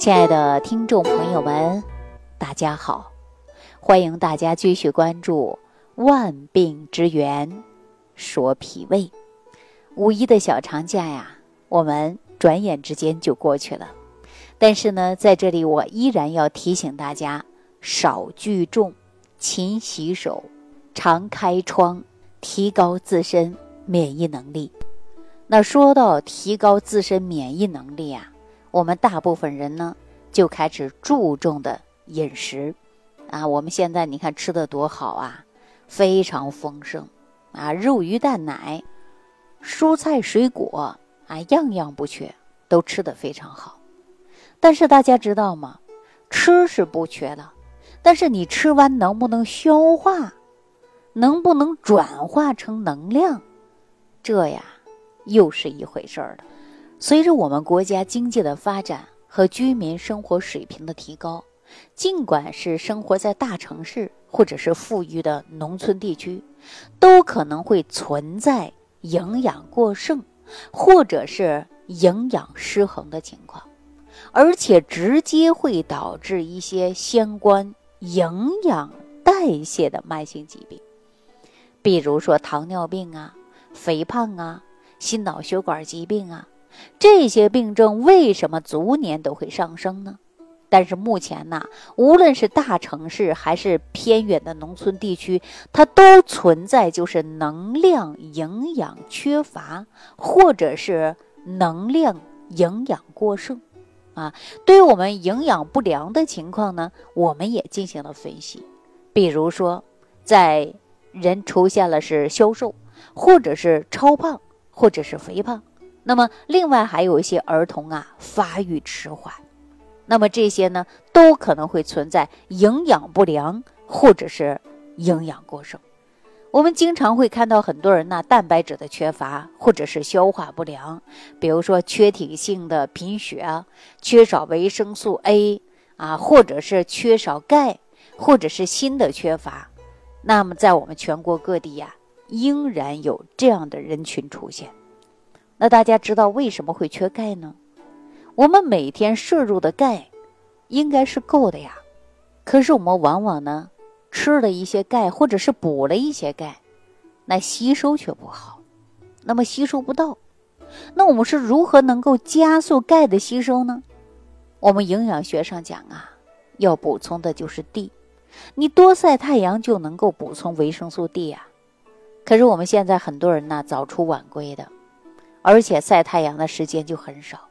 亲爱的听众朋友们，大家好！欢迎大家继续关注《万病之源说脾胃》。五一的小长假呀，我们转眼之间就过去了。但是呢，在这里我依然要提醒大家：少聚众，勤洗手，常开窗，提高自身免疫能力。那说到提高自身免疫能力啊。我们大部分人呢，就开始注重的饮食，啊，我们现在你看吃的多好啊，非常丰盛，啊，肉鱼蛋奶，蔬菜水果啊，样样不缺，都吃的非常好。但是大家知道吗？吃是不缺的，但是你吃完能不能消化，能不能转化成能量，这呀，又是一回事儿了。随着我们国家经济的发展和居民生活水平的提高，尽管是生活在大城市或者是富裕的农村地区，都可能会存在营养过剩或者是营养失衡的情况，而且直接会导致一些相关营养代谢的慢性疾病，比如说糖尿病啊、肥胖啊、心脑血管疾病啊。这些病症为什么逐年都会上升呢？但是目前呢，无论是大城市还是偏远的农村地区，它都存在就是能量营养缺乏，或者是能量营养过剩。啊，对于我们营养不良的情况呢，我们也进行了分析。比如说，在人出现了是消瘦，或者是超胖，或者是肥胖。那么，另外还有一些儿童啊，发育迟缓，那么这些呢，都可能会存在营养不良或者是营养过剩。我们经常会看到很多人呢，蛋白质的缺乏或者是消化不良，比如说缺铁性的贫血啊，缺少维生素 A 啊，或者是缺少钙，或者是锌的缺乏。那么，在我们全国各地呀，仍然有这样的人群出现。那大家知道为什么会缺钙呢？我们每天摄入的钙应该是够的呀，可是我们往往呢吃了一些钙，或者是补了一些钙，那吸收却不好，那么吸收不到。那我们是如何能够加速钙的吸收呢？我们营养学上讲啊，要补充的就是 D，你多晒太阳就能够补充维生素 D 呀。可是我们现在很多人呢早出晚归的。而且晒太阳的时间就很少，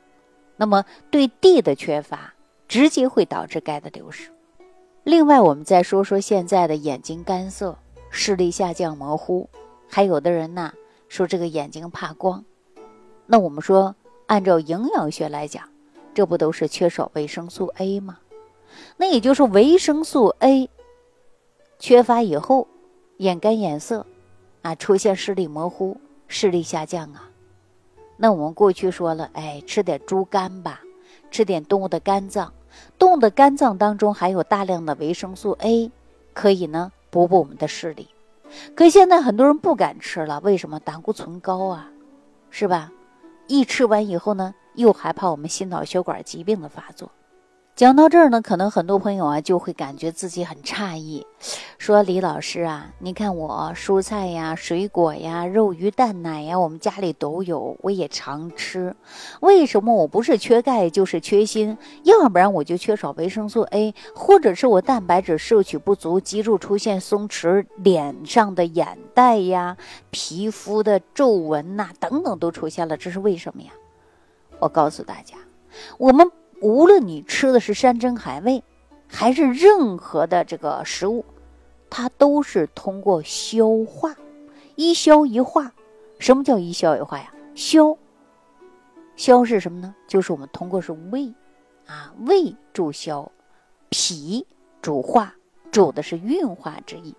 那么对地的缺乏，直接会导致钙的流失。另外，我们再说说现在的眼睛干涩、视力下降、模糊，还有的人呢说这个眼睛怕光。那我们说，按照营养学来讲，这不都是缺少维生素 A 吗？那也就是维生素 A 缺乏以后，眼干眼涩，啊，出现视力模糊、视力下降啊。那我们过去说了，哎，吃点猪肝吧，吃点动物的肝脏，动物的肝脏当中含有大量的维生素 A，可以呢补补我们的视力。可现在很多人不敢吃了，为什么？胆固醇高啊，是吧？一吃完以后呢，又害怕我们心脑血管疾病的发作。讲到这儿呢，可能很多朋友啊就会感觉自己很诧异，说李老师啊，你看我蔬菜呀、水果呀、肉鱼蛋奶呀，我们家里都有，我也常吃，为什么我不是缺钙就是缺锌，要不然我就缺少维生素 A，或者是我蛋白质摄取不足，肌肉出现松弛，脸上的眼袋呀、皮肤的皱纹呐等等都出现了，这是为什么呀？我告诉大家，我们。无论你吃的是山珍海味，还是任何的这个食物，它都是通过消化，一消一化。什么叫一消一化呀？消，消是什么呢？就是我们通过是胃，啊，胃助消，脾主化，主的是运化之意。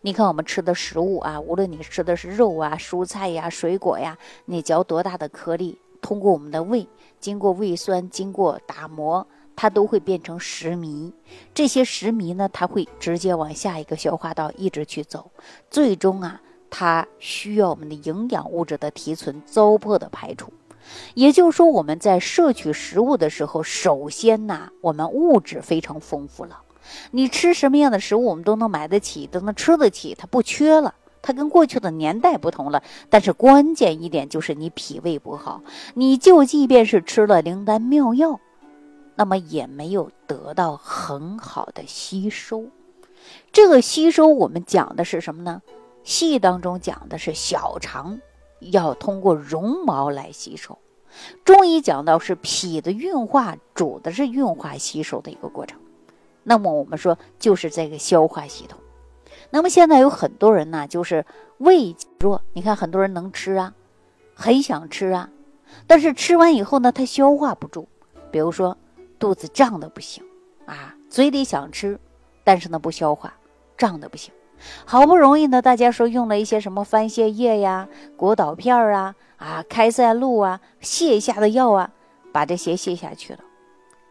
你看我们吃的食物啊，无论你吃的是肉啊、蔬菜呀、水果呀，你嚼多大的颗粒，通过我们的胃。经过胃酸，经过打磨，它都会变成食糜。这些食糜呢，它会直接往下一个消化道一直去走，最终啊，它需要我们的营养物质的提存、糟粕的排除。也就是说，我们在摄取食物的时候，首先呢，我们物质非常丰富了。你吃什么样的食物，我们都能买得起，都能吃得起，它不缺了。它跟过去的年代不同了。但是关键一点就是你脾胃不好，你就即便是吃了灵丹妙药，那么也没有得到很好的吸收。这个吸收，我们讲的是什么呢？西当中讲的是小肠要通过绒毛来吸收，中医讲到是脾的运化，主的是运化吸收的一个过程。那么我们说就是这个消化系统。那么现在有很多人呢，就是胃弱，你看很多人能吃啊，很想吃啊，但是吃完以后呢，他消化不住，比如说肚子胀的不行啊，嘴里想吃，但是呢不消化，胀的不行。好不容易呢，大家说用了一些什么番泻叶呀、果导片儿啊、啊开塞露啊、泻下的药啊，把这些泻下去了，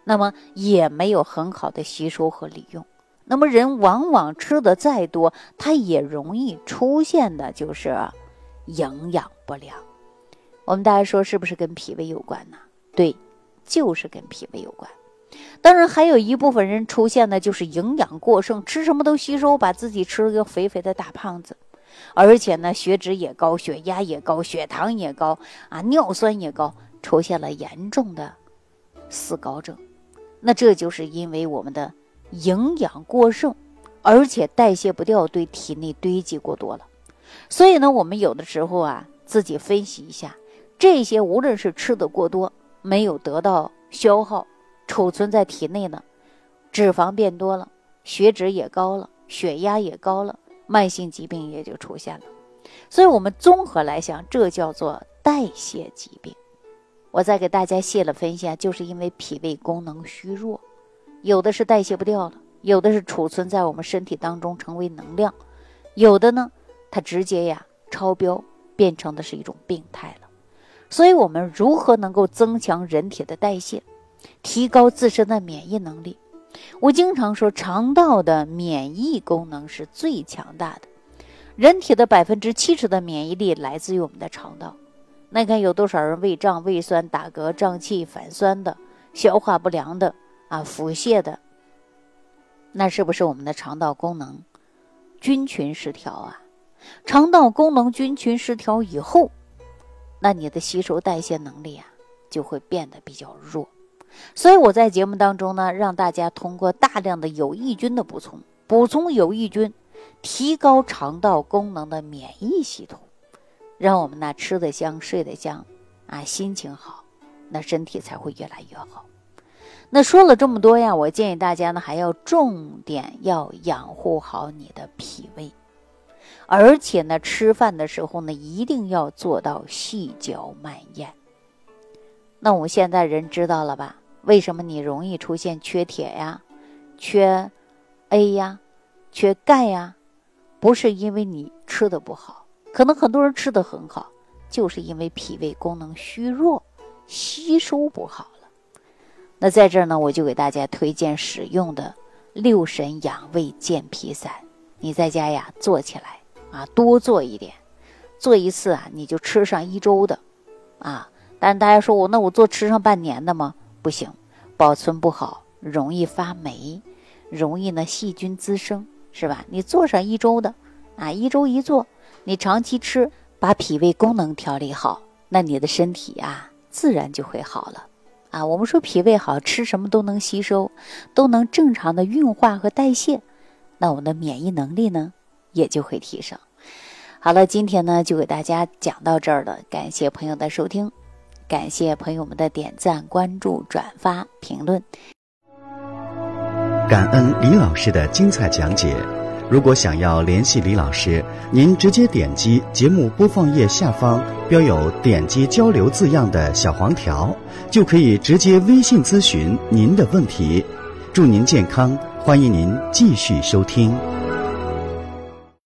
那么也没有很好的吸收和利用。那么人往往吃的再多，他也容易出现的就是营养不良。我们大家说是不是跟脾胃有关呢？对，就是跟脾胃有关。当然，还有一部分人出现的就是营养过剩，吃什么都吸收，把自己吃了个肥肥的大胖子，而且呢，血脂也高，血压也高，血糖也高啊，尿酸也高，出现了严重的四高症。那这就是因为我们的营养过剩，而且代谢不掉，对体内堆积过多了。所以呢，我们有的时候啊，自己分析一下，这些无论是吃的过多，没有得到消耗。储存在体内呢，脂肪变多了，血脂也高了，血压也高了，慢性疾病也就出现了。所以，我们综合来讲，这叫做代谢疾病。我再给大家细了分析啊，就是因为脾胃功能虚弱，有的是代谢不掉了，有的是储存在我们身体当中成为能量，有的呢，它直接呀超标，变成的是一种病态了。所以，我们如何能够增强人体的代谢？提高自身的免疫能力。我经常说，肠道的免疫功能是最强大的。人体的百分之七十的免疫力来自于我们的肠道。那看有多少人胃胀、胃酸、打嗝、胀气、反酸的、消化不良的啊、腹泻的？那是不是我们的肠道功能菌群失调啊？肠道功能菌群失调以后，那你的吸收代谢能力啊就会变得比较弱。所以我在节目当中呢，让大家通过大量的有益菌的补充，补充有益菌，提高肠道功能的免疫系统，让我们呢吃得香，睡得香，啊，心情好，那身体才会越来越好。那说了这么多呀，我建议大家呢还要重点要养护好你的脾胃，而且呢吃饭的时候呢一定要做到细嚼慢咽。那我们现在人知道了吧？为什么你容易出现缺铁呀、缺 A 呀、缺钙呀？不是因为你吃的不好，可能很多人吃的很好，就是因为脾胃功能虚弱，吸收不好。那在这儿呢，我就给大家推荐使用的六神养胃健脾散，你在家呀做起来啊，多做一点，做一次啊，你就吃上一周的，啊。但大家说我那我做吃上半年的吗？不行，保存不好，容易发霉，容易呢细菌滋生，是吧？你做上一周的，啊，一周一做，你长期吃，把脾胃功能调理好，那你的身体啊自然就会好了，啊，我们说脾胃好，吃什么都能吸收，都能正常的运化和代谢，那我们的免疫能力呢也就会提升。好了，今天呢就给大家讲到这儿了，感谢朋友的收听。感谢朋友们的点赞、关注、转发、评论。感恩李老师的精彩讲解。如果想要联系李老师，您直接点击节目播放页下方标有“点击交流”字样的小黄条，就可以直接微信咨询您的问题。祝您健康，欢迎您继续收听。